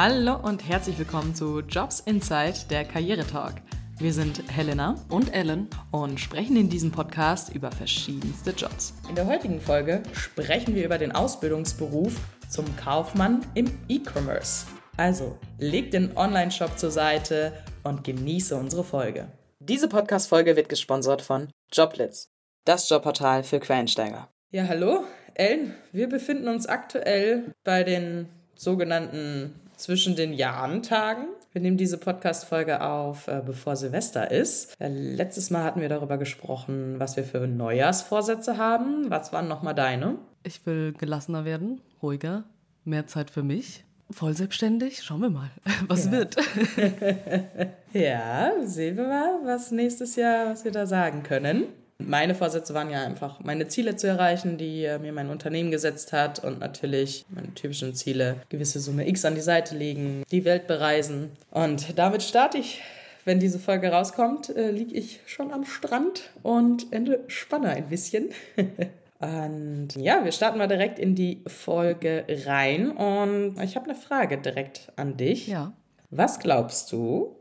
Hallo und herzlich willkommen zu Jobs Insight, der Karrieretalk. Wir sind Helena und Ellen und sprechen in diesem Podcast über verschiedenste Jobs. In der heutigen Folge sprechen wir über den Ausbildungsberuf zum Kaufmann im E-Commerce. Also, leg den Online-Shop zur Seite und genieße unsere Folge. Diese Podcast-Folge wird gesponsert von Joblitz, das Jobportal für Quereinsteiger. Ja, hallo, Ellen. Wir befinden uns aktuell bei den sogenannten zwischen den Jahren Tagen. Wir nehmen diese Podcast-Folge auf, äh, bevor Silvester ist. Äh, letztes Mal hatten wir darüber gesprochen, was wir für Neujahrsvorsätze haben. Was waren nochmal deine? Ich will gelassener werden, ruhiger, mehr Zeit für mich. Voll selbstständig, schauen wir mal, was ja. wird. ja, sehen wir mal, was nächstes Jahr, was wir da sagen können. Meine Vorsätze waren ja einfach, meine Ziele zu erreichen, die äh, mir mein Unternehmen gesetzt hat und natürlich meine typischen Ziele, gewisse Summe X an die Seite legen, die Welt bereisen. Und damit starte ich. Wenn diese Folge rauskommt, äh, liege ich schon am Strand und entspanne ein bisschen. Und ja, wir starten mal direkt in die Folge rein. Und ich habe eine Frage direkt an dich. Ja. Was glaubst du,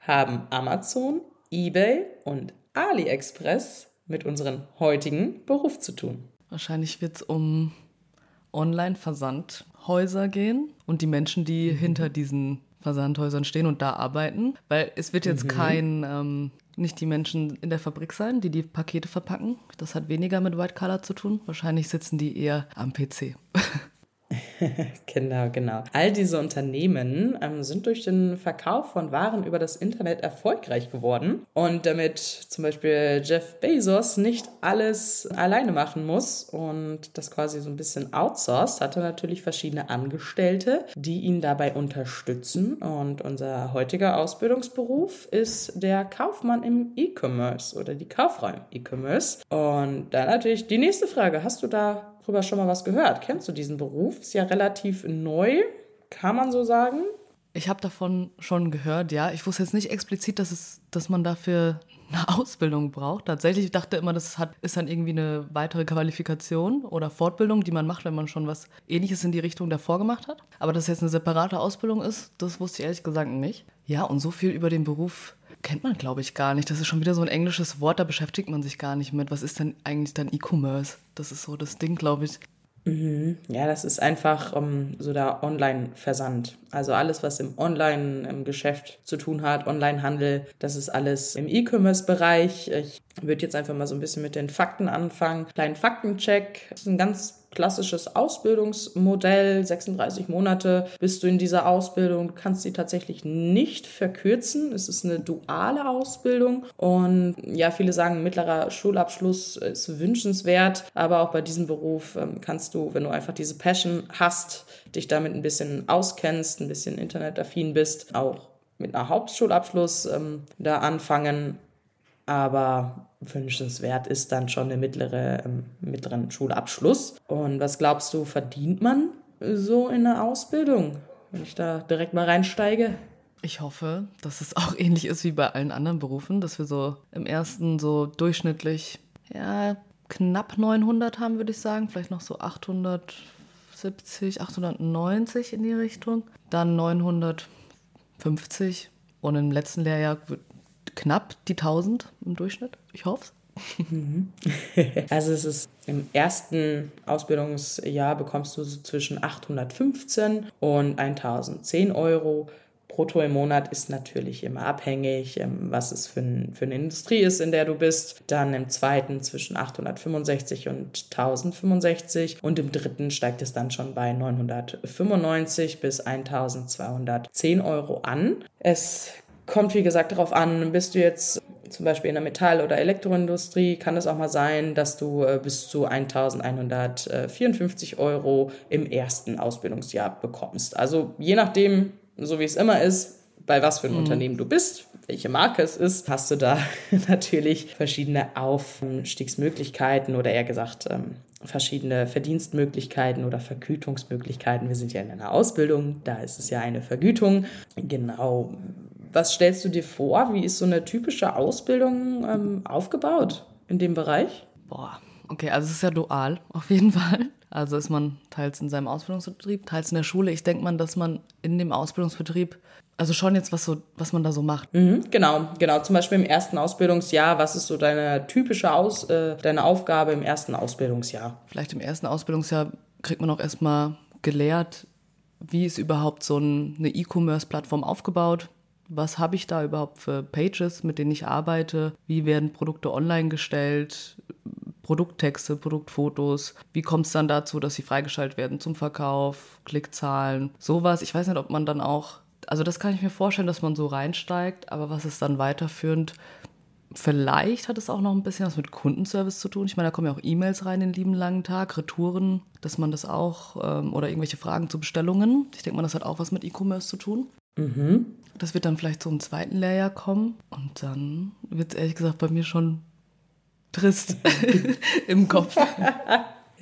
haben Amazon, eBay und AliExpress mit unserem heutigen Beruf zu tun? Wahrscheinlich wird es um Online-Versandhäuser gehen und die Menschen, die mhm. hinter diesen Versandhäusern stehen und da arbeiten. Weil es wird jetzt mhm. kein, ähm, nicht die Menschen in der Fabrik sein, die die Pakete verpacken. Das hat weniger mit White Collar zu tun. Wahrscheinlich sitzen die eher am PC. genau, genau. All diese Unternehmen ähm, sind durch den Verkauf von Waren über das Internet erfolgreich geworden. Und damit zum Beispiel Jeff Bezos nicht alles alleine machen muss und das quasi so ein bisschen outsourced, hat er natürlich verschiedene Angestellte, die ihn dabei unterstützen. Und unser heutiger Ausbildungsberuf ist der Kaufmann im E-Commerce oder die Kauffrau im E-Commerce. Und dann natürlich die nächste Frage. Hast du da darüber schon mal was gehört? Kennst du diesen Beruf? Ist ja relativ neu, kann man so sagen. Ich habe davon schon gehört, ja. Ich wusste jetzt nicht explizit, dass, es, dass man dafür eine Ausbildung braucht. Tatsächlich ich dachte immer, das hat, ist dann irgendwie eine weitere Qualifikation oder Fortbildung, die man macht, wenn man schon was Ähnliches in die Richtung davor gemacht hat. Aber dass es jetzt eine separate Ausbildung ist, das wusste ich ehrlich gesagt nicht. Ja, und so viel über den Beruf kennt man, glaube ich, gar nicht. Das ist schon wieder so ein englisches Wort, da beschäftigt man sich gar nicht mit. Was ist denn eigentlich dann E-Commerce? Das ist so das Ding, glaube ich. Mhm. Ja, das ist einfach um, so der Online-Versand. Also alles, was im Online-Geschäft zu tun hat, Online-Handel, das ist alles im E-Commerce-Bereich. Ich würde jetzt einfach mal so ein bisschen mit den Fakten anfangen. Kleinen Faktencheck. Das ist ein ganz klassisches Ausbildungsmodell. 36 Monate bist du in dieser Ausbildung. Du kannst sie tatsächlich nicht verkürzen. Es ist eine duale Ausbildung. Und ja, viele sagen, mittlerer Schulabschluss ist wünschenswert. Aber auch bei diesem Beruf ähm, kannst du, wenn du einfach diese Passion hast, dich damit ein bisschen auskennst, ein bisschen internetaffin bist, auch mit einer Hauptschulabschluss ähm, da anfangen. Aber wünschenswert ist dann schon der mittlere, ähm, mittleren Schulabschluss. Und was glaubst du, verdient man so in der Ausbildung, wenn ich da direkt mal reinsteige? Ich hoffe, dass es auch ähnlich ist wie bei allen anderen Berufen, dass wir so im ersten so durchschnittlich, ja, knapp 900 haben, würde ich sagen. Vielleicht noch so 870, 890 in die Richtung. Dann 950. Und im letzten Lehrjahr knapp die 1000 im Durchschnitt. Ich hoffe es. Also es ist im ersten Ausbildungsjahr bekommst du so zwischen 815 und 1010 Euro brutto im Monat ist natürlich immer abhängig, ähm, was es für, ein, für eine Industrie ist, in der du bist. Dann im zweiten zwischen 865 und 1065 und im dritten steigt es dann schon bei 995 bis 1210 Euro an. Es kommt, wie gesagt, darauf an, bist du jetzt zum Beispiel in der Metall- oder Elektroindustrie, kann es auch mal sein, dass du äh, bis zu 1154 Euro im ersten Ausbildungsjahr bekommst. Also je nachdem, so wie es immer ist, bei was für ein mhm. Unternehmen du bist, welche Marke es ist, hast du da natürlich verschiedene Aufstiegsmöglichkeiten oder eher gesagt ähm, verschiedene Verdienstmöglichkeiten oder Vergütungsmöglichkeiten. Wir sind ja in einer Ausbildung, da ist es ja eine Vergütung. Genau, was stellst du dir vor? Wie ist so eine typische Ausbildung ähm, aufgebaut in dem Bereich? Boah, okay, also es ist ja dual auf jeden Fall. Also ist man teils in seinem Ausbildungsbetrieb, teils in der Schule. Ich denke mal, dass man in dem Ausbildungsbetrieb also schon jetzt, was, so, was man da so macht. Mhm, genau, genau. Zum Beispiel im ersten Ausbildungsjahr, was ist so deine typische Aus, äh, deine Aufgabe im ersten Ausbildungsjahr? Vielleicht im ersten Ausbildungsjahr kriegt man auch erstmal gelehrt, wie ist überhaupt so ein, eine E-Commerce-Plattform aufgebaut? Was habe ich da überhaupt für Pages, mit denen ich arbeite? Wie werden Produkte online gestellt? Produkttexte, Produktfotos. Wie kommt es dann dazu, dass sie freigeschaltet werden zum Verkauf, Klickzahlen, sowas? Ich weiß nicht, ob man dann auch also das kann ich mir vorstellen, dass man so reinsteigt, aber was ist dann weiterführend? Vielleicht hat es auch noch ein bisschen was mit Kundenservice zu tun. Ich meine, da kommen ja auch E-Mails rein den lieben langen Tag, Retouren, dass man das auch ähm, oder irgendwelche Fragen zu Bestellungen. Ich denke mal, das hat auch was mit E-Commerce zu tun. Mhm. Das wird dann vielleicht so im zweiten Lehrjahr kommen und dann wird es ehrlich gesagt bei mir schon trist im Kopf.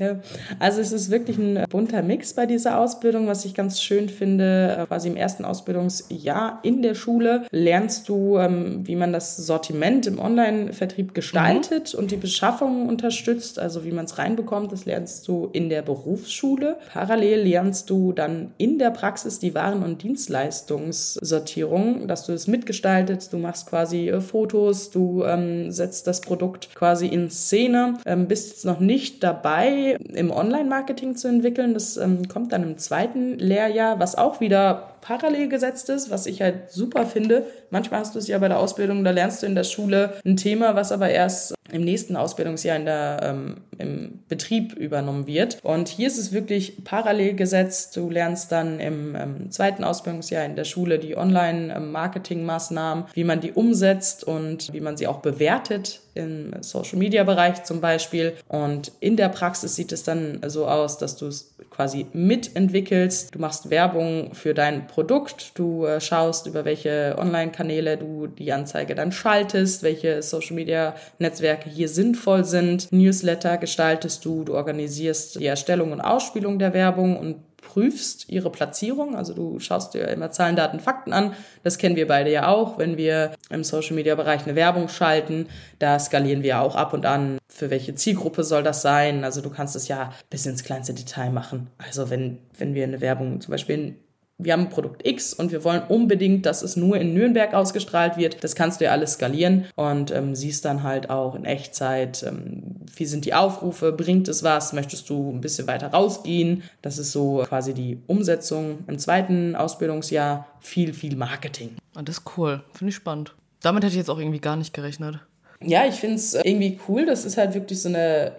Ja, also es ist wirklich ein bunter Mix bei dieser Ausbildung, was ich ganz schön finde. Quasi im ersten Ausbildungsjahr in der Schule lernst du, ähm, wie man das Sortiment im Online-Vertrieb gestaltet mhm. und die Beschaffung unterstützt, also wie man es reinbekommt. Das lernst du in der Berufsschule. Parallel lernst du dann in der Praxis die Waren- und Dienstleistungssortierung, dass du es mitgestaltet. Du machst quasi äh, Fotos, du ähm, setzt das Produkt quasi in Szene, ähm, bist jetzt noch nicht dabei im Online-Marketing zu entwickeln. Das ähm, kommt dann im zweiten Lehrjahr, was auch wieder parallel gesetzt ist, was ich halt super finde. Manchmal hast du es ja bei der Ausbildung, da lernst du in der Schule ein Thema, was aber erst im nächsten Ausbildungsjahr in der, ähm, im Betrieb übernommen wird. Und hier ist es wirklich parallel gesetzt. Du lernst dann im ähm, zweiten Ausbildungsjahr in der Schule die Online-Marketing-Maßnahmen, wie man die umsetzt und wie man sie auch bewertet im Social-Media-Bereich zum Beispiel. Und in der Praxis sieht es dann so aus, dass du es quasi mitentwickelst. Du machst Werbung für dein Produkt, du äh, schaust, über welche Online-Kanäle du die Anzeige dann schaltest, welche Social-Media-Netzwerke hier sinnvoll sind. Newsletter gestaltest du, du organisierst die Erstellung und Ausspielung der Werbung und prüfst ihre Platzierung. Also du schaust dir immer Zahlen, Daten, Fakten an. Das kennen wir beide ja auch, wenn wir im Social-Media-Bereich eine Werbung schalten. Da skalieren wir auch ab und an, für welche Zielgruppe soll das sein. Also du kannst es ja bis ins kleinste Detail machen. Also wenn, wenn wir eine Werbung zum Beispiel in wir haben ein Produkt X und wir wollen unbedingt, dass es nur in Nürnberg ausgestrahlt wird. Das kannst du ja alles skalieren und ähm, siehst dann halt auch in Echtzeit, ähm, wie sind die Aufrufe, bringt es was, möchtest du ein bisschen weiter rausgehen. Das ist so quasi die Umsetzung im zweiten Ausbildungsjahr. Viel, viel Marketing. Und ah, das ist cool, finde ich spannend. Damit hätte ich jetzt auch irgendwie gar nicht gerechnet. Ja, ich finde es irgendwie cool. Das ist halt wirklich so eine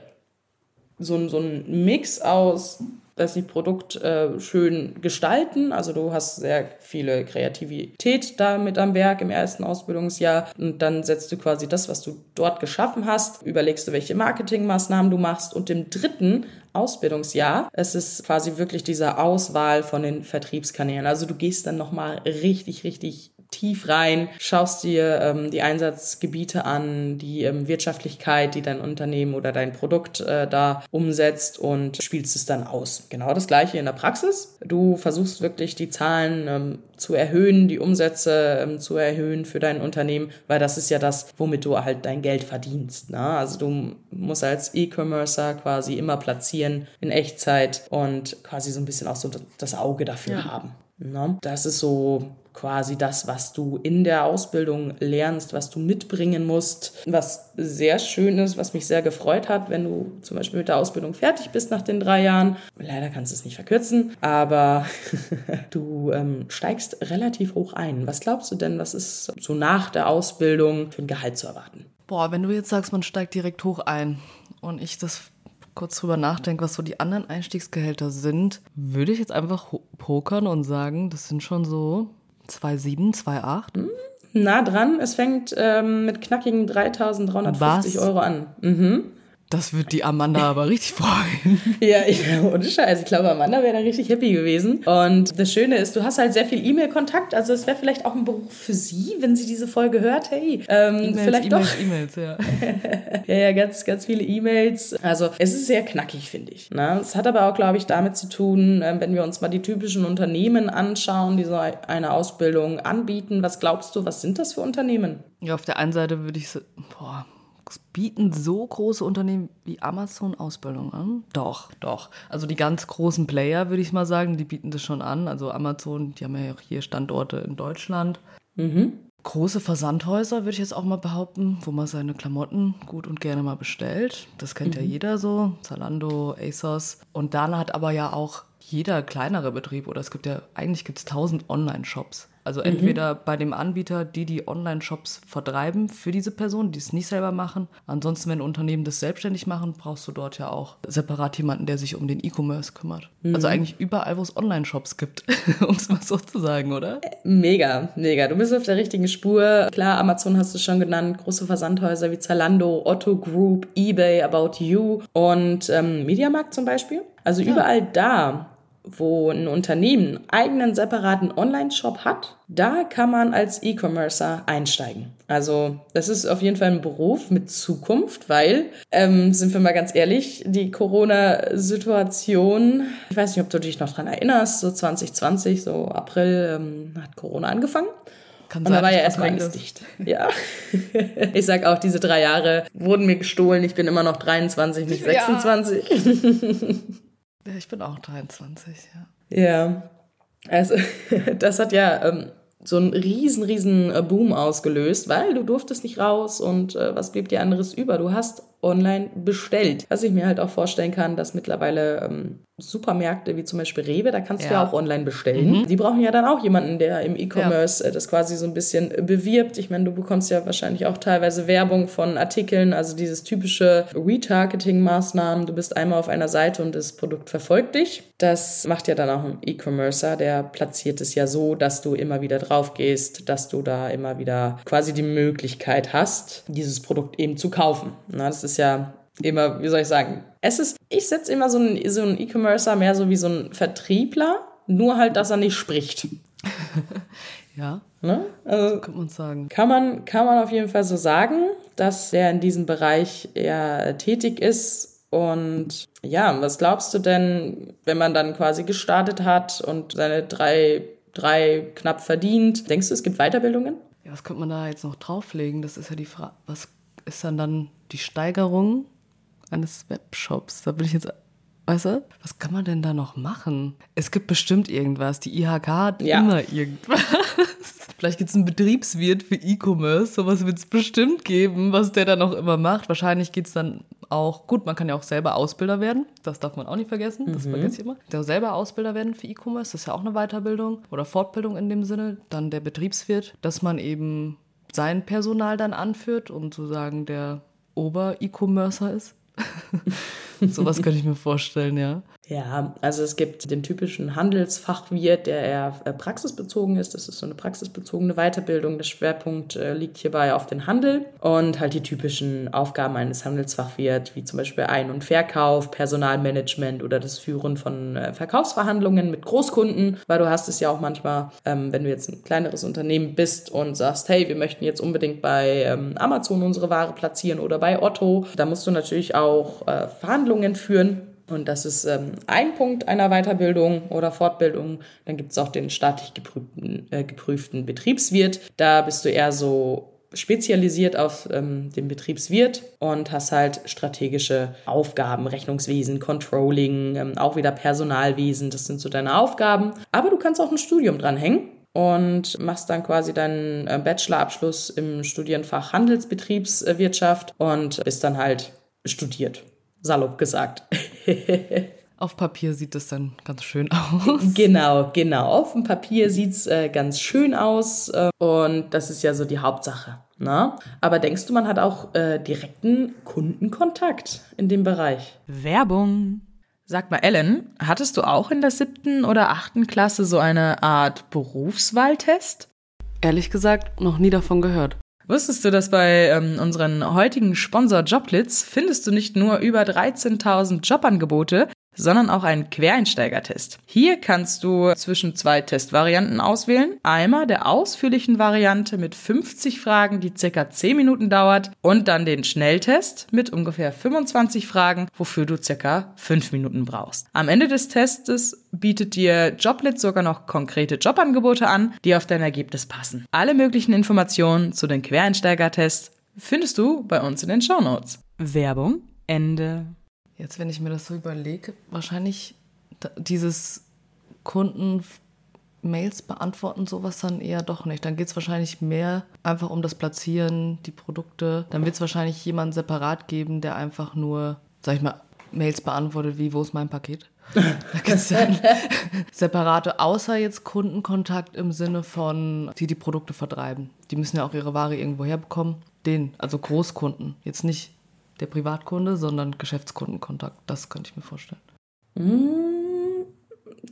so so ein Mix aus dass sie Produkt äh, schön gestalten. Also du hast sehr viele Kreativität da mit am Werk im ersten Ausbildungsjahr und dann setzt du quasi das, was du dort geschaffen hast, überlegst du, welche Marketingmaßnahmen du machst und im dritten Ausbildungsjahr. Es ist quasi wirklich diese Auswahl von den Vertriebskanälen. Also du gehst dann nochmal richtig, richtig tief rein, schaust dir ähm, die Einsatzgebiete an, die ähm, Wirtschaftlichkeit, die dein Unternehmen oder dein Produkt äh, da umsetzt und spielst es dann aus. Genau das gleiche in der Praxis. Du versuchst wirklich die Zahlen ähm, zu erhöhen, die Umsätze ähm, zu erhöhen für dein Unternehmen, weil das ist ja das, womit du halt dein Geld verdienst. Ne? Also du musst als E-Commercer quasi immer platzieren in Echtzeit und quasi so ein bisschen auch so das Auge dafür ja. haben. Ne? Das ist so quasi das, was du in der Ausbildung lernst, was du mitbringen musst. Was sehr schön ist, was mich sehr gefreut hat, wenn du zum Beispiel mit der Ausbildung fertig bist nach den drei Jahren. Leider kannst du es nicht verkürzen, aber du ähm, steigst relativ hoch ein. Was glaubst du denn, was ist so nach der Ausbildung für ein Gehalt zu erwarten? Boah, wenn du jetzt sagst, man steigt direkt hoch ein und ich das kurz drüber nachdenke, was so die anderen Einstiegsgehälter sind, würde ich jetzt einfach pokern und sagen, das sind schon so 2,7, 2,8? Hm, nah dran. Es fängt ähm, mit knackigen 3.350 Euro an. Mhm. Das wird die Amanda aber richtig freuen. ja, ich, ohne Scheiß. Ich glaube, Amanda wäre da richtig happy gewesen. Und das Schöne ist, du hast halt sehr viel E-Mail-Kontakt. Also es wäre vielleicht auch ein Beruf für sie, wenn sie diese Folge hört. Hey, ähm, vielleicht e doch. E-Mails, ja. ja, ja, ganz, ganz viele E-Mails. Also es ist sehr knackig, finde ich. Ne? Es hat aber auch, glaube ich, damit zu tun, ähm, wenn wir uns mal die typischen Unternehmen anschauen, die so eine Ausbildung anbieten. Was glaubst du, was sind das für Unternehmen? Ja, auf der einen Seite würde ich, boah, bieten so große Unternehmen wie Amazon Ausbildung an? Doch, doch. Also die ganz großen Player, würde ich mal sagen, die bieten das schon an. Also Amazon, die haben ja auch hier Standorte in Deutschland. Mhm. Große Versandhäuser, würde ich jetzt auch mal behaupten, wo man seine Klamotten gut und gerne mal bestellt. Das kennt mhm. ja jeder so. Zalando, ASOS. Und dann hat aber ja auch jeder kleinere Betrieb oder es gibt ja, eigentlich gibt es tausend Online-Shops. Also entweder mhm. bei dem Anbieter, die die Online-Shops vertreiben für diese Person, die es nicht selber machen. Ansonsten, wenn Unternehmen das selbstständig machen, brauchst du dort ja auch separat jemanden, der sich um den E-Commerce kümmert. Mhm. Also eigentlich überall, wo es Online-Shops gibt, um es mal so zu sagen, oder? Mega, mega. Du bist auf der richtigen Spur. Klar, Amazon hast du schon genannt, große Versandhäuser wie Zalando, Otto Group, eBay, About You und ähm, Mediamarkt zum Beispiel. Also ja. überall da wo ein Unternehmen einen eigenen separaten Online-Shop hat, da kann man als E-Commercer einsteigen. Also das ist auf jeden Fall ein Beruf mit Zukunft, weil, ähm, sind wir mal ganz ehrlich, die Corona-Situation, ich weiß nicht, ob du dich noch dran erinnerst, so 2020, so April ähm, hat Corona angefangen. Kann und da war ja erstmal alles dicht. Ja. ich sag auch, diese drei Jahre wurden mir gestohlen. Ich bin immer noch 23, nicht 26. Ja. Ja, ich bin auch 23, ja. Ja, also das hat ja ähm, so einen riesen, riesen äh, Boom ausgelöst, weil du durftest nicht raus und äh, was blieb dir anderes über? Du hast online bestellt. Was ich mir halt auch vorstellen kann, dass mittlerweile ähm, Supermärkte wie zum Beispiel Rewe, da kannst ja. du ja auch online bestellen. Mhm. Die brauchen ja dann auch jemanden, der im E-Commerce ja. Äh, das quasi so ein bisschen bewirbt. Ich meine, du bekommst ja wahrscheinlich auch teilweise Werbung von Artikeln, also dieses typische Retargeting-Maßnahmen. Du bist einmal auf einer Seite und das Produkt verfolgt dich. Das macht ja dann auch ein E-Commercer, der platziert es ja so, dass du immer wieder drauf gehst, dass du da immer wieder quasi die Möglichkeit hast, dieses Produkt eben zu kaufen. Na, das ist ist ja immer, wie soll ich sagen, es ist, ich setze immer so einen so E-Commercer mehr so wie so ein Vertriebler, nur halt, dass er nicht spricht. ja. Ne? Also, kann man sagen. Kann man, kann man auf jeden Fall so sagen, dass der in diesem Bereich eher tätig ist. Und ja, was glaubst du denn, wenn man dann quasi gestartet hat und seine drei, drei knapp verdient? Denkst du, es gibt Weiterbildungen? Ja, was könnte man da jetzt noch drauflegen? Das ist ja die Frage, was ist dann dann die Steigerung eines Webshops? Da bin ich jetzt, weißt du, was kann man denn da noch machen? Es gibt bestimmt irgendwas. Die IHK hat ja. immer irgendwas. Vielleicht gibt es einen Betriebswirt für E-Commerce. Sowas wird es bestimmt geben, was der dann auch immer macht. Wahrscheinlich geht es dann auch, gut, man kann ja auch selber Ausbilder werden. Das darf man auch nicht vergessen. Das mhm. vergesse ich immer. Der selber Ausbilder werden für E-Commerce, das ist ja auch eine Weiterbildung oder Fortbildung in dem Sinne. Dann der Betriebswirt, dass man eben sein Personal dann anführt und sozusagen der Ober-E-Commercer ist. Sowas könnte ich mir vorstellen, ja. Ja, also es gibt den typischen Handelsfachwirt, der eher äh, praxisbezogen ist. Das ist so eine praxisbezogene Weiterbildung. Der Schwerpunkt äh, liegt hierbei auf den Handel und halt die typischen Aufgaben eines Handelsfachwirts, wie zum Beispiel Ein- und Verkauf, Personalmanagement oder das Führen von äh, Verkaufsverhandlungen mit Großkunden, weil du hast es ja auch manchmal, ähm, wenn du jetzt ein kleineres Unternehmen bist und sagst, hey, wir möchten jetzt unbedingt bei ähm, Amazon unsere Ware platzieren oder bei Otto, da musst du natürlich auch Verhandlungen führen und das ist ähm, ein Punkt einer Weiterbildung oder Fortbildung. Dann gibt es auch den staatlich geprüften, äh, geprüften Betriebswirt. Da bist du eher so spezialisiert auf ähm, den Betriebswirt und hast halt strategische Aufgaben, Rechnungswesen, Controlling, ähm, auch wieder Personalwesen, das sind so deine Aufgaben. Aber du kannst auch ein Studium dranhängen und machst dann quasi deinen äh, Bachelorabschluss im Studienfach Handelsbetriebswirtschaft und bist dann halt studiert salopp gesagt. Auf Papier sieht es dann ganz schön aus. Genau, genau. Auf dem Papier sieht es äh, ganz schön aus äh, und das ist ja so die Hauptsache. Ne? Aber denkst du, man hat auch äh, direkten Kundenkontakt in dem Bereich? Werbung. Sag mal, Ellen, hattest du auch in der siebten oder achten Klasse so eine Art Berufswahltest? Ehrlich gesagt, noch nie davon gehört. Wusstest du, dass bei ähm, unseren heutigen Sponsor Joblitz findest du nicht nur über 13.000 Jobangebote, sondern auch einen Quereinsteigertest. Hier kannst du zwischen zwei Testvarianten auswählen. Einmal der ausführlichen Variante mit 50 Fragen, die circa 10 Minuten dauert und dann den Schnelltest mit ungefähr 25 Fragen, wofür du circa 5 Minuten brauchst. Am Ende des Testes bietet dir Joblit sogar noch konkrete Jobangebote an, die auf dein Ergebnis passen. Alle möglichen Informationen zu den Quereinsteigertests findest du bei uns in den Shownotes. Werbung Ende. Jetzt, wenn ich mir das so überlege, wahrscheinlich dieses Kunden Mails beantworten, sowas dann eher doch nicht. Dann geht es wahrscheinlich mehr einfach um das Platzieren, die Produkte. Dann wird es wahrscheinlich jemanden separat geben, der einfach nur, sag ich mal, Mails beantwortet, wie, wo ist mein Paket? da gibt es dann separate, außer jetzt Kundenkontakt im Sinne von, die die Produkte vertreiben. Die müssen ja auch ihre Ware irgendwo herbekommen. Den, also Großkunden. Jetzt nicht der Privatkunde, sondern Geschäftskundenkontakt. Das könnte ich mir vorstellen. Mmh.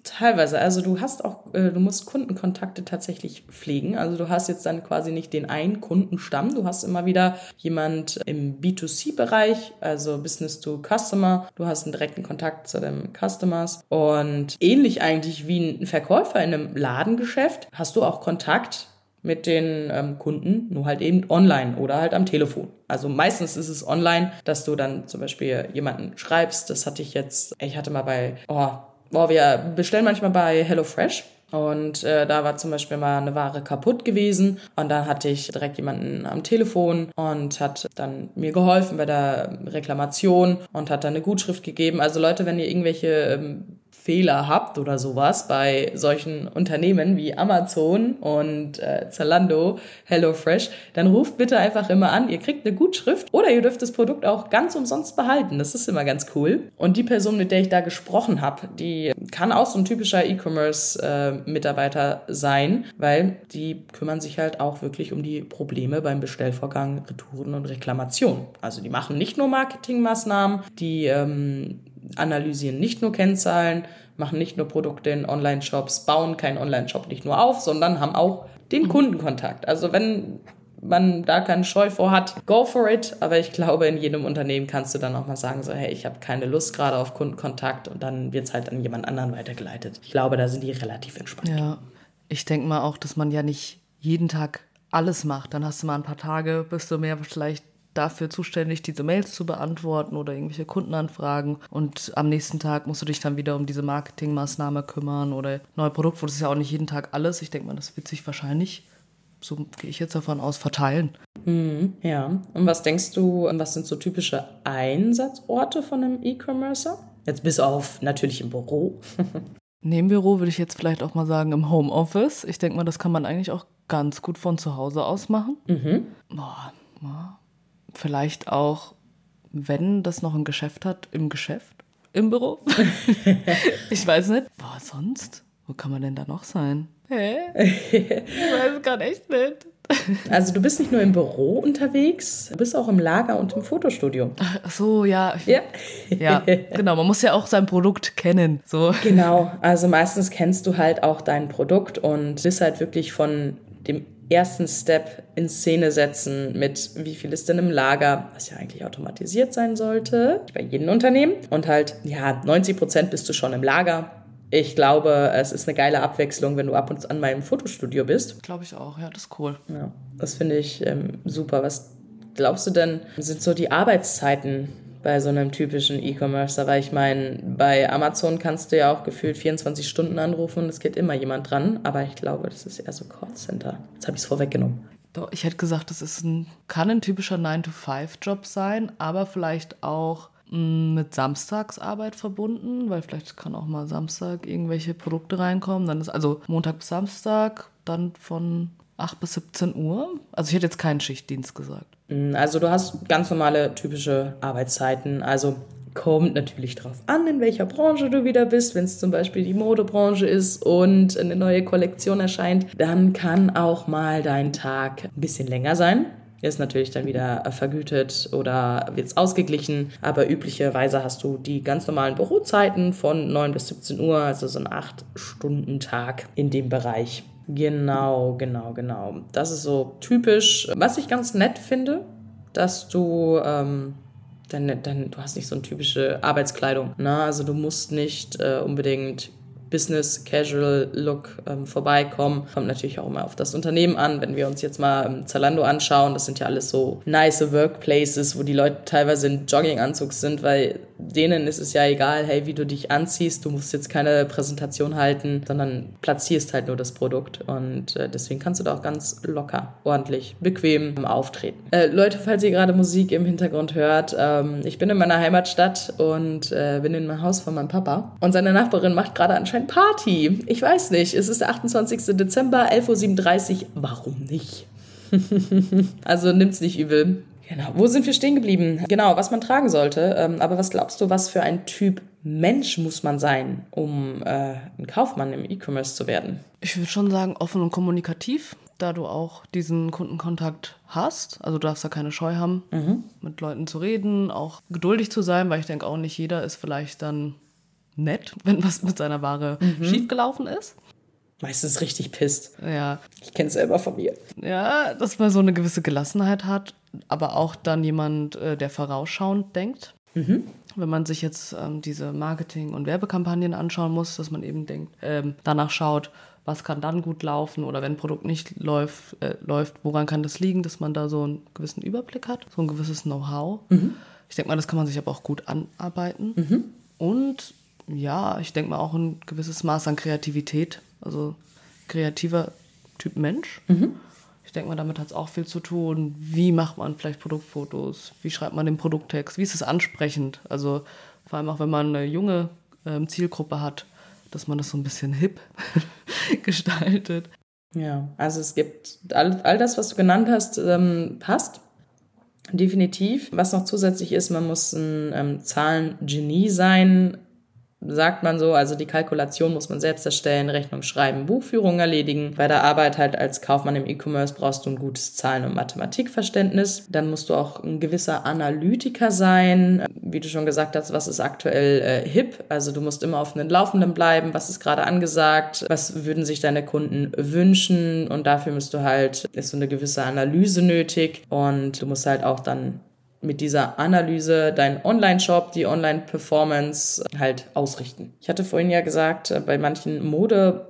Teilweise. Also du hast auch, äh, du musst Kundenkontakte tatsächlich pflegen. Also du hast jetzt dann quasi nicht den einen Kundenstamm. Du hast immer wieder jemand im B2C-Bereich, also Business to Customer. Du hast einen direkten Kontakt zu den Customers. Und ähnlich eigentlich wie ein Verkäufer in einem Ladengeschäft hast du auch Kontakt mit den ähm, Kunden, nur halt eben online oder halt am Telefon. Also meistens ist es online, dass du dann zum Beispiel jemanden schreibst. Das hatte ich jetzt, ich hatte mal bei, oh, boah, wir bestellen manchmal bei HelloFresh. Und äh, da war zum Beispiel mal eine Ware kaputt gewesen und dann hatte ich direkt jemanden am Telefon und hat dann mir geholfen bei der Reklamation und hat dann eine Gutschrift gegeben. Also Leute, wenn ihr irgendwelche ähm, Fehler habt oder sowas bei solchen Unternehmen wie Amazon und äh, Zalando, HelloFresh, dann ruft bitte einfach immer an. Ihr kriegt eine Gutschrift oder ihr dürft das Produkt auch ganz umsonst behalten. Das ist immer ganz cool. Und die Person, mit der ich da gesprochen habe, die kann auch so ein typischer E-Commerce-Mitarbeiter äh, sein, weil die kümmern sich halt auch wirklich um die Probleme beim Bestellvorgang, Retouren und Reklamationen. Also die machen nicht nur Marketingmaßnahmen, die ähm, analysieren nicht nur Kennzahlen, machen nicht nur Produkte in Online-Shops, bauen keinen Online-Shop nicht nur auf, sondern haben auch den mhm. Kundenkontakt. Also wenn man da keinen Scheu vor hat, go for it. Aber ich glaube, in jedem Unternehmen kannst du dann auch mal sagen, so, hey, ich habe keine Lust gerade auf Kundenkontakt und dann wird es halt an jemand anderen weitergeleitet. Ich glaube, da sind die relativ entspannt. Ja, ich denke mal auch, dass man ja nicht jeden Tag alles macht. Dann hast du mal ein paar Tage, bist du mehr vielleicht dafür zuständig, diese Mails zu beantworten oder irgendwelche Kundenanfragen. Und am nächsten Tag musst du dich dann wieder um diese Marketingmaßnahme kümmern oder neue Produkte. Das ist ja auch nicht jeden Tag alles. Ich denke mal, das wird sich wahrscheinlich, so gehe ich jetzt davon aus, verteilen. Mhm, ja. Und was denkst du, was sind so typische Einsatzorte von einem E-Commercer? Jetzt bis auf natürlich im Büro. Neben Büro würde ich jetzt vielleicht auch mal sagen im Homeoffice. Ich denke mal, das kann man eigentlich auch ganz gut von zu Hause aus machen. Mhm. Boah, vielleicht auch, wenn das noch ein Geschäft hat, im Geschäft, im Büro. ich weiß nicht. Boah, sonst? Wo kann man denn da noch sein? Hä? Ich weiß es gerade echt nicht. Also du bist nicht nur im Büro unterwegs, du bist auch im Lager und im Fotostudio. Ach so, ja. Ja. ja, genau. Man muss ja auch sein Produkt kennen. So. Genau. Also meistens kennst du halt auch dein Produkt und bist halt wirklich von dem ersten Step in Szene setzen mit, wie viel ist denn im Lager, was ja eigentlich automatisiert sein sollte, bei jedem Unternehmen. Und halt, ja, 90 Prozent bist du schon im Lager. Ich glaube, es ist eine geile Abwechslung, wenn du ab und an meinem Fotostudio bist. Glaube ich auch, ja, das ist cool. Ja, das finde ich ähm, super. Was glaubst du denn, sind so die Arbeitszeiten bei so einem typischen E-Commerce. Weil ich meine, bei Amazon kannst du ja auch gefühlt 24 Stunden anrufen und es geht immer jemand dran. Aber ich glaube, das ist eher so Callcenter. Jetzt habe ich es vorweggenommen. Doch, ich hätte gesagt, das ist ein, kann ein typischer 9-to-5-Job sein, aber vielleicht auch mm, mit Samstagsarbeit verbunden, weil vielleicht kann auch mal Samstag irgendwelche Produkte reinkommen. Dann ist also Montag bis Samstag, dann von 8 bis 17 Uhr. Also ich hätte jetzt keinen Schichtdienst gesagt. Mm, also du hast ganz normale typische Arbeitszeiten. Also kommt natürlich drauf an, in welcher Branche du wieder bist. Wenn es zum Beispiel die Modebranche ist und eine neue Kollektion erscheint, dann kann auch mal dein Tag ein bisschen länger sein. Ist natürlich dann wieder vergütet oder wird es ausgeglichen. Aber üblicherweise hast du die ganz normalen Bürozeiten von 9 bis 17 Uhr, also so ein 8-Stunden-Tag in dem Bereich. Genau, genau, genau. Das ist so typisch. Was ich ganz nett finde, dass du ähm, dann, dann, du hast nicht so eine typische Arbeitskleidung. Ne? Also du musst nicht äh, unbedingt Business Casual Look ähm, vorbeikommen. Kommt natürlich auch immer auf das Unternehmen an. Wenn wir uns jetzt mal ähm, Zalando anschauen, das sind ja alles so nice Workplaces, wo die Leute teilweise in Jogginganzug sind, weil denen ist es ja egal, hey, wie du dich anziehst. Du musst jetzt keine Präsentation halten, sondern platzierst halt nur das Produkt. Und äh, deswegen kannst du da auch ganz locker, ordentlich, bequem auftreten. Äh, Leute, falls ihr gerade Musik im Hintergrund hört, ähm, ich bin in meiner Heimatstadt und äh, bin in meinem Haus von meinem Papa. Und seine Nachbarin macht gerade anscheinend Party. Ich weiß nicht, es ist der 28. Dezember, 11.37 Uhr. Warum nicht? also nimmt's nicht übel. Genau. Wo sind wir stehen geblieben? Genau, was man tragen sollte. Ähm, aber was glaubst du, was für ein Typ Mensch muss man sein, um äh, ein Kaufmann im E-Commerce zu werden? Ich würde schon sagen, offen und kommunikativ, da du auch diesen Kundenkontakt hast. Also du darfst da keine Scheu haben, mhm. mit Leuten zu reden, auch geduldig zu sein, weil ich denke auch nicht jeder ist vielleicht dann nett, wenn was mit seiner Ware mhm. schiefgelaufen ist. Meistens richtig pisst. Ja. Ich kenne es selber von mir. Ja, dass man so eine gewisse Gelassenheit hat, aber auch dann jemand, äh, der vorausschauend denkt. Mhm. Wenn man sich jetzt ähm, diese Marketing- und Werbekampagnen anschauen muss, dass man eben denkt, ähm, danach schaut, was kann dann gut laufen oder wenn ein Produkt nicht läuft, äh, läuft, woran kann das liegen, dass man da so einen gewissen Überblick hat, so ein gewisses Know-how. Mhm. Ich denke mal, das kann man sich aber auch gut anarbeiten. Mhm. Und ja, ich denke mal auch ein gewisses Maß an Kreativität. Also kreativer Typ Mensch. Mhm. Ich denke mal, damit hat es auch viel zu tun. Wie macht man vielleicht Produktfotos? Wie schreibt man den Produkttext? Wie ist es ansprechend? Also vor allem auch, wenn man eine junge ähm, Zielgruppe hat, dass man das so ein bisschen hip gestaltet. Ja, also es gibt all, all das, was du genannt hast, ähm, passt. Definitiv. Was noch zusätzlich ist, man muss ein ähm, Zahlengenie sein sagt man so, also die Kalkulation muss man selbst erstellen, Rechnung schreiben, Buchführung erledigen. Bei der Arbeit halt als Kaufmann im E-Commerce brauchst du ein gutes Zahlen- und Mathematikverständnis. Dann musst du auch ein gewisser Analytiker sein. Wie du schon gesagt hast, was ist aktuell äh, hip? Also du musst immer auf einem Laufenden bleiben. Was ist gerade angesagt? Was würden sich deine Kunden wünschen? Und dafür musst du halt, ist so eine gewisse Analyse nötig. Und du musst halt auch dann mit dieser Analyse deinen Online-Shop, die Online-Performance halt ausrichten. Ich hatte vorhin ja gesagt, äh, bei manchen Mode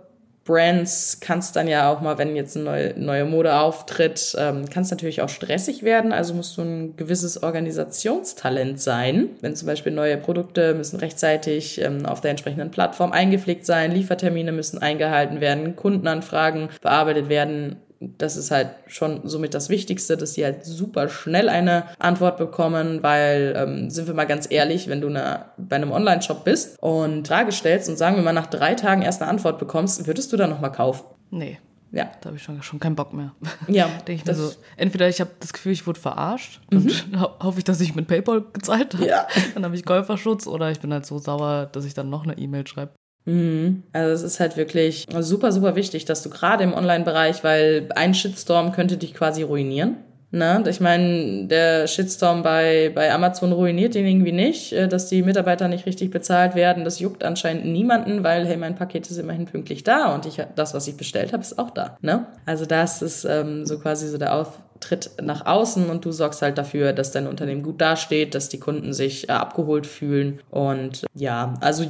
Brands kann dann ja auch mal, wenn jetzt eine neue, neue Mode auftritt, ähm, kann es natürlich auch stressig werden. Also musst du ein gewisses Organisationstalent sein. Wenn zum Beispiel neue Produkte müssen rechtzeitig ähm, auf der entsprechenden Plattform eingepflegt sein, Liefertermine müssen eingehalten werden, Kundenanfragen bearbeitet werden das ist halt schon somit das Wichtigste, dass sie halt super schnell eine Antwort bekommen, weil, ähm, sind wir mal ganz ehrlich, wenn du eine, bei einem Online-Shop bist und Frage stellst und sagen wir mal nach drei Tagen erst eine Antwort bekommst, würdest du dann nochmal kaufen? Nee. Ja. Da habe ich schon, schon keinen Bock mehr. Ja. Denke ich mir so, entweder ich habe das Gefühl, ich wurde verarscht mhm. und ho hoffe ich, dass ich mit PayPal gezahlt habe. Ja. Dann habe ich Käuferschutz oder ich bin halt so sauer, dass ich dann noch eine E-Mail schreibe. Mhm. Also es ist halt wirklich super, super wichtig, dass du gerade im Online-Bereich, weil ein Shitstorm könnte dich quasi ruinieren. Ne? Ich meine, der Shitstorm bei, bei Amazon ruiniert den irgendwie nicht, äh, dass die Mitarbeiter nicht richtig bezahlt werden. Das juckt anscheinend niemanden, weil, hey, mein Paket ist immerhin pünktlich da und ich, das, was ich bestellt habe, ist auch da. Ne? Also das ist ähm, so quasi so der Auftritt nach außen und du sorgst halt dafür, dass dein Unternehmen gut dasteht, dass die Kunden sich äh, abgeholt fühlen. Und ja, also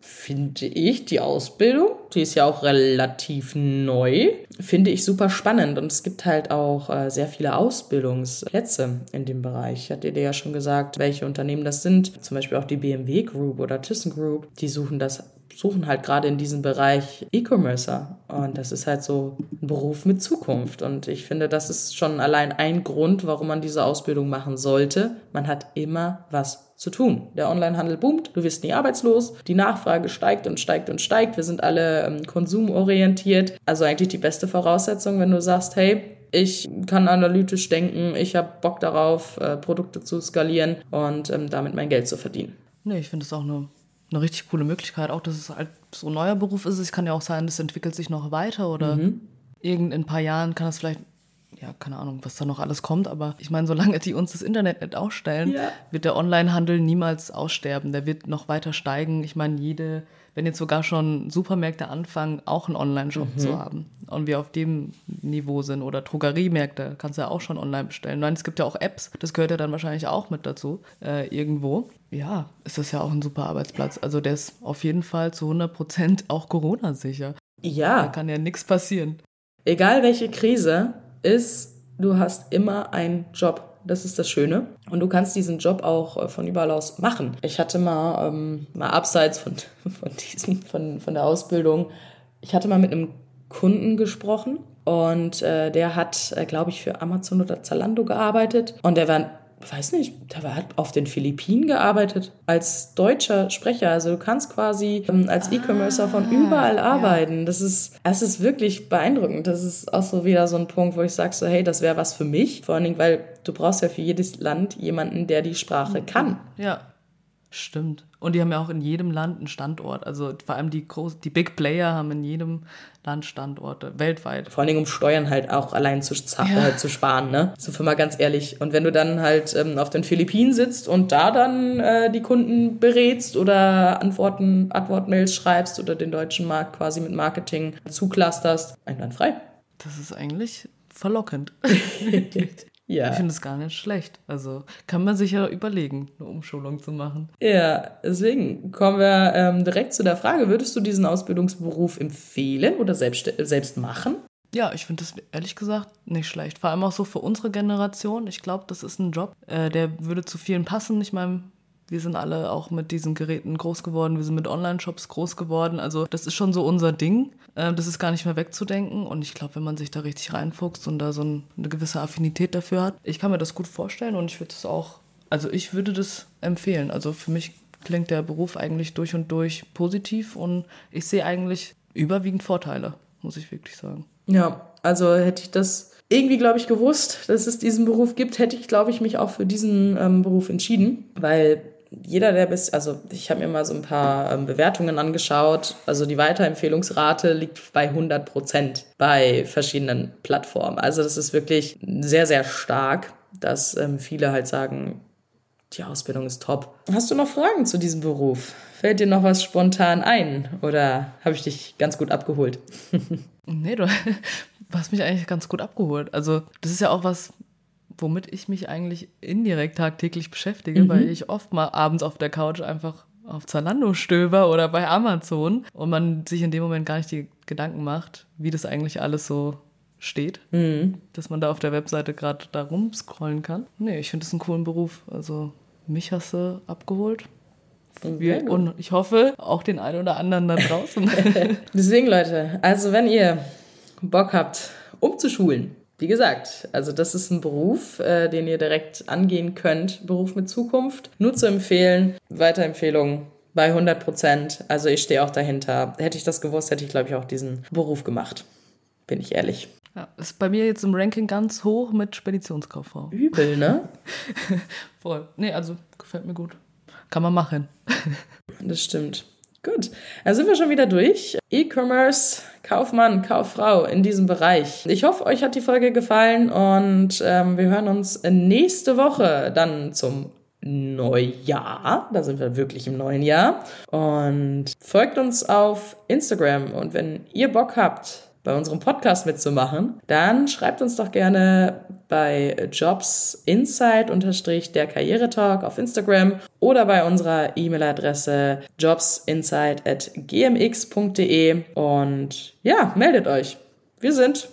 finde ich die Ausbildung, die ist ja auch relativ neu, finde ich super spannend. Und es gibt halt auch äh, sehr viele Ausbildungsplätze in dem Bereich. Ich hatte dir ja schon gesagt, welche Unternehmen das sind. Zum Beispiel auch die BMW Group oder ThyssenKrupp. Die suchen das suchen halt gerade in diesem Bereich E-Commercer. Und das ist halt so ein Beruf mit Zukunft. Und ich finde, das ist schon allein ein Grund, warum man diese Ausbildung machen sollte. Man hat immer was zu tun. Der Onlinehandel boomt, du wirst nie arbeitslos, die Nachfrage steigt und steigt und steigt. Wir sind alle ähm, konsumorientiert. Also eigentlich die beste Voraussetzung, wenn du sagst, hey, ich kann analytisch denken, ich habe Bock darauf, äh, Produkte zu skalieren und ähm, damit mein Geld zu verdienen. Nee, ich finde es auch eine, eine richtig coole Möglichkeit, auch dass es halt so ein neuer Beruf ist. Es kann ja auch sein, es entwickelt sich noch weiter oder mhm. irgend in ein paar Jahren kann es vielleicht ja, keine Ahnung, was da noch alles kommt, aber ich meine, solange die uns das Internet nicht ausstellen, ja. wird der Onlinehandel niemals aussterben. Der wird noch weiter steigen. Ich meine, jede wenn jetzt sogar schon Supermärkte anfangen, auch einen Online-Shop mhm. zu haben und wir auf dem Niveau sind oder Drogeriemärkte, kannst du ja auch schon online bestellen. Nein, es gibt ja auch Apps, das gehört ja dann wahrscheinlich auch mit dazu, äh, irgendwo. Ja, ist das ja auch ein super Arbeitsplatz. Also der ist auf jeden Fall zu 100 Prozent auch Corona-sicher. Ja. Da kann ja nichts passieren. Egal welche Krise ist, du hast immer einen Job. Das ist das Schöne. Und du kannst diesen Job auch äh, von überall aus machen. Ich hatte mal, ähm, mal abseits von, von, diesem, von, von der Ausbildung, ich hatte mal mit einem Kunden gesprochen und äh, der hat, äh, glaube ich, für Amazon oder Zalando gearbeitet. Und der war weiß nicht, der hat auf den Philippinen gearbeitet als deutscher Sprecher. Also du kannst quasi ähm, als ah, E-Commercer von überall arbeiten. Ja. Das ist, das ist wirklich beeindruckend. Das ist auch so wieder so ein Punkt, wo ich sage so, hey, das wäre was für mich. Vor allen Dingen, weil du brauchst ja für jedes Land jemanden, der die Sprache kann. Ja. Stimmt. Und die haben ja auch in jedem Land einen Standort. Also vor allem die, groß, die Big Player haben in jedem Land Standorte, weltweit. Vor allen Dingen, um Steuern halt auch allein zu, ja. äh, zu sparen, ne? So für mal ganz ehrlich. Und wenn du dann halt ähm, auf den Philippinen sitzt und da dann äh, die Kunden berätst oder Antworten, Antwortmails schreibst oder den deutschen Markt quasi mit Marketing zuklusterst, einwandfrei. Das ist eigentlich verlockend. Ja. Ich finde es gar nicht schlecht. Also kann man sich ja überlegen, eine Umschulung zu machen. Ja, deswegen kommen wir ähm, direkt zu der Frage, würdest du diesen Ausbildungsberuf empfehlen oder selbst, selbst machen? Ja, ich finde das ehrlich gesagt nicht schlecht. Vor allem auch so für unsere Generation. Ich glaube, das ist ein Job, äh, der würde zu vielen passen. Ich meine, wir sind alle auch mit diesen Geräten groß geworden, wir sind mit Online-Shops groß geworden. Also das ist schon so unser Ding. Ähm, das ist gar nicht mehr wegzudenken. Und ich glaube, wenn man sich da richtig reinfuchst und da so eine gewisse Affinität dafür hat, ich kann mir das gut vorstellen und ich würde es auch, also ich würde das empfehlen. Also für mich klingt der Beruf eigentlich durch und durch positiv und ich sehe eigentlich überwiegend Vorteile, muss ich wirklich sagen. Ja, also hätte ich das irgendwie, glaube ich, gewusst, dass es diesen Beruf gibt, hätte ich, glaube ich, mich auch für diesen ähm, Beruf entschieden, weil jeder, der bis, also ich habe mir mal so ein paar ähm, Bewertungen angeschaut. Also die Weiterempfehlungsrate liegt bei 100 Prozent bei verschiedenen Plattformen. Also das ist wirklich sehr, sehr stark, dass ähm, viele halt sagen, die Ausbildung ist top. Hast du noch Fragen zu diesem Beruf? Fällt dir noch was spontan ein oder habe ich dich ganz gut abgeholt? nee, du hast mich eigentlich ganz gut abgeholt. Also das ist ja auch was, womit ich mich eigentlich indirekt tagtäglich beschäftige, mhm. weil ich oft mal abends auf der Couch einfach auf Zalando stöber oder bei Amazon und man sich in dem Moment gar nicht die Gedanken macht, wie das eigentlich alles so steht, mhm. dass man da auf der Webseite gerade da rumscrollen kann. Nee, ich finde es einen coolen Beruf. Also mich hast du abgeholt. Wir, und ich hoffe, auch den einen oder anderen da draußen. Deswegen, Leute, also wenn ihr Bock habt, umzuschulen, wie gesagt, also das ist ein Beruf, äh, den ihr direkt angehen könnt. Beruf mit Zukunft. Nur zu empfehlen. Weiterempfehlung bei 100 Prozent. Also ich stehe auch dahinter. Hätte ich das gewusst, hätte ich, glaube ich, auch diesen Beruf gemacht. Bin ich ehrlich. Ja, ist bei mir jetzt im Ranking ganz hoch mit Speditionskauffrau. Übel, ne? Voll. Nee, also gefällt mir gut. Kann man machen. das stimmt. Gut, dann sind wir schon wieder durch. E-Commerce, Kaufmann, Kauffrau in diesem Bereich. Ich hoffe, euch hat die Folge gefallen und ähm, wir hören uns nächste Woche dann zum Neujahr. Da sind wir wirklich im neuen Jahr. Und folgt uns auf Instagram und wenn ihr Bock habt, bei unserem Podcast mitzumachen, dann schreibt uns doch gerne bei Jobs Insight unterstrich der Karrieretalk auf Instagram oder bei unserer E-Mail-Adresse jobsinsight at gmx.de und ja, meldet euch. Wir sind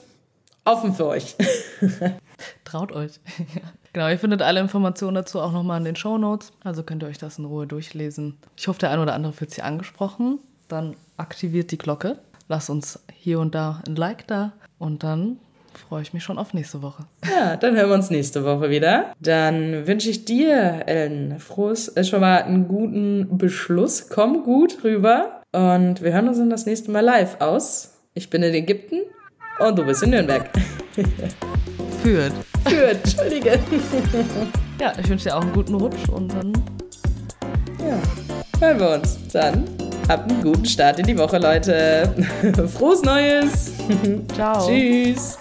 offen für euch. Traut euch. genau, ihr findet alle Informationen dazu auch nochmal in den Show Notes. Also könnt ihr euch das in Ruhe durchlesen. Ich hoffe, der ein oder andere fühlt sich angesprochen. Dann aktiviert die Glocke Lass uns hier und da ein Like da und dann freue ich mich schon auf nächste Woche. Ja, dann hören wir uns nächste Woche wieder. Dann wünsche ich dir, Ellen, frohes, äh, schon mal einen guten Beschluss. Komm gut rüber und wir hören uns dann das nächste Mal live aus. Ich bin in Ägypten und du bist in Nürnberg. Führt. Führt, entschuldige. ja, ich wünsche dir auch einen guten Rutsch und dann. Ja, hören wir uns. Dann Habt einen guten Start in die Woche, Leute. Frohes Neues. Ciao. Tschüss.